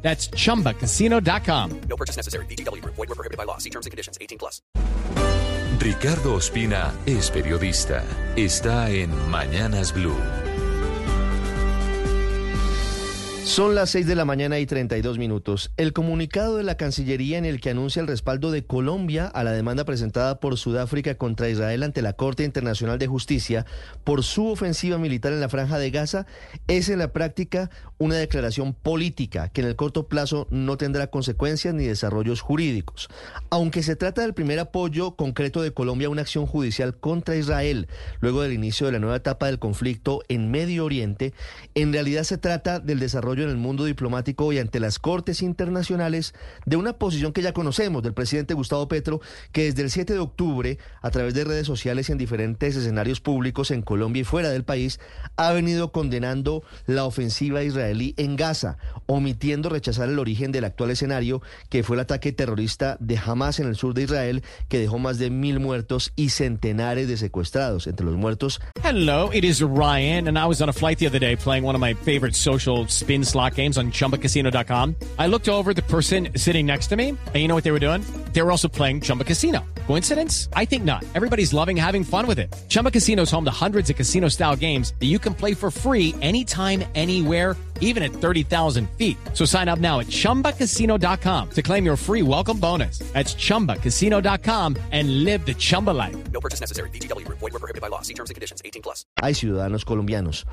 That's chumbacasino.com. No purchase necessary. BGW. Void were prohibited by law. See terms and conditions. 18 plus. Ricardo Ospina es periodista. Está en Mañanas Blue. Son las 6 de la mañana y 32 minutos. El comunicado de la Cancillería en el que anuncia el respaldo de Colombia a la demanda presentada por Sudáfrica contra Israel ante la Corte Internacional de Justicia por su ofensiva militar en la franja de Gaza es en la práctica una declaración política que en el corto plazo no tendrá consecuencias ni desarrollos jurídicos. Aunque se trata del primer apoyo concreto de Colombia a una acción judicial contra Israel luego del inicio de la nueva etapa del conflicto en Medio Oriente, en realidad se trata del desarrollo en el mundo diplomático y ante las cortes internacionales de una posición que ya conocemos del presidente Gustavo Petro, que desde el 7 de octubre, a través de redes sociales y en diferentes escenarios públicos en Colombia y fuera del país, ha venido condenando la ofensiva israelí en Gaza, omitiendo rechazar el origen del actual escenario, que fue el ataque terrorista de Hamas en el sur de Israel, que dejó más de mil muertos y centenares de secuestrados. Entre los muertos. Hello, it is Ryan, and I was on a flight the other day playing one of my favorite social spin slot games on chumbacasino.com. I looked over the person sitting next to me, and you know what they were doing? They were also playing Chumba Casino. Coincidence? I think not. Everybody's loving having fun with it. Chumba Casino is home to hundreds of casino style games that you can play for free anytime, anywhere, even at 30,000 feet. So sign up now at chumbacasino.com to claim your free welcome bonus. That's chumbacasino.com and live the Chumba life. No purchase necessary. BGW. Void were prohibited by law. See terms and conditions. 18 plus. hay ciudadanos colombianos.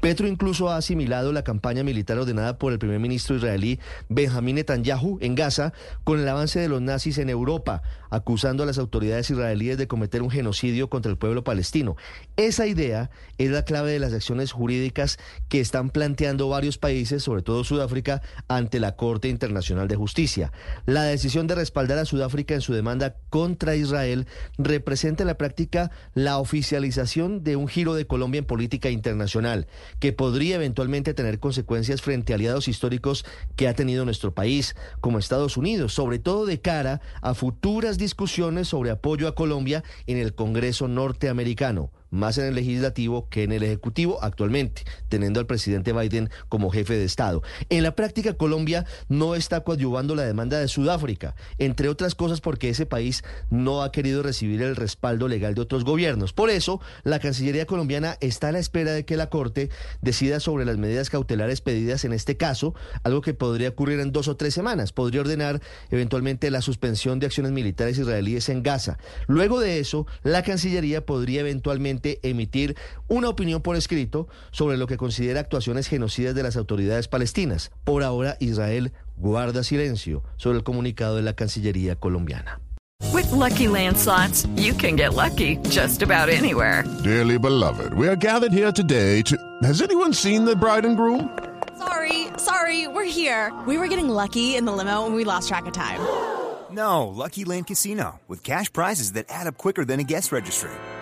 Petro incluso ha asimilado la campaña militar ordenada por el primer ministro israelí Benjamín Netanyahu en Gaza con el avance de los nazis en Europa, acusando a las autoridades israelíes de cometer un genocidio contra el pueblo palestino. Esa idea es la clave de las acciones jurídicas que están planteando varios países, sobre todo Sudáfrica, ante la Corte Internacional de Justicia. La decisión de respaldar a Sudáfrica en su demanda contra Israel representa en la práctica la oficialización de un giro de Colombia en política internacional que podría eventualmente tener consecuencias frente a aliados históricos que ha tenido nuestro país, como Estados Unidos, sobre todo de cara a futuras discusiones sobre apoyo a Colombia en el Congreso norteamericano más en el legislativo que en el ejecutivo actualmente, teniendo al presidente Biden como jefe de Estado. En la práctica, Colombia no está coadyuvando la demanda de Sudáfrica, entre otras cosas porque ese país no ha querido recibir el respaldo legal de otros gobiernos. Por eso, la Cancillería colombiana está a la espera de que la Corte decida sobre las medidas cautelares pedidas en este caso, algo que podría ocurrir en dos o tres semanas. Podría ordenar eventualmente la suspensión de acciones militares israelíes en Gaza. Luego de eso, la Cancillería podría eventualmente emitir una opinión por escrito sobre lo que considera actuaciones genocidas de las autoridades palestinas. Por ahora, Israel guarda silencio sobre el comunicado de la Cancillería colombiana. With Lucky Land slots, you can get lucky just about anywhere. Dearly beloved, we are gathered here today to. Has anyone seen the bride and groom? Sorry, sorry, we're here. We were getting lucky in the limo and we lost track of time. No, Lucky Land Casino, with cash prizes that add up quicker than a guest registry.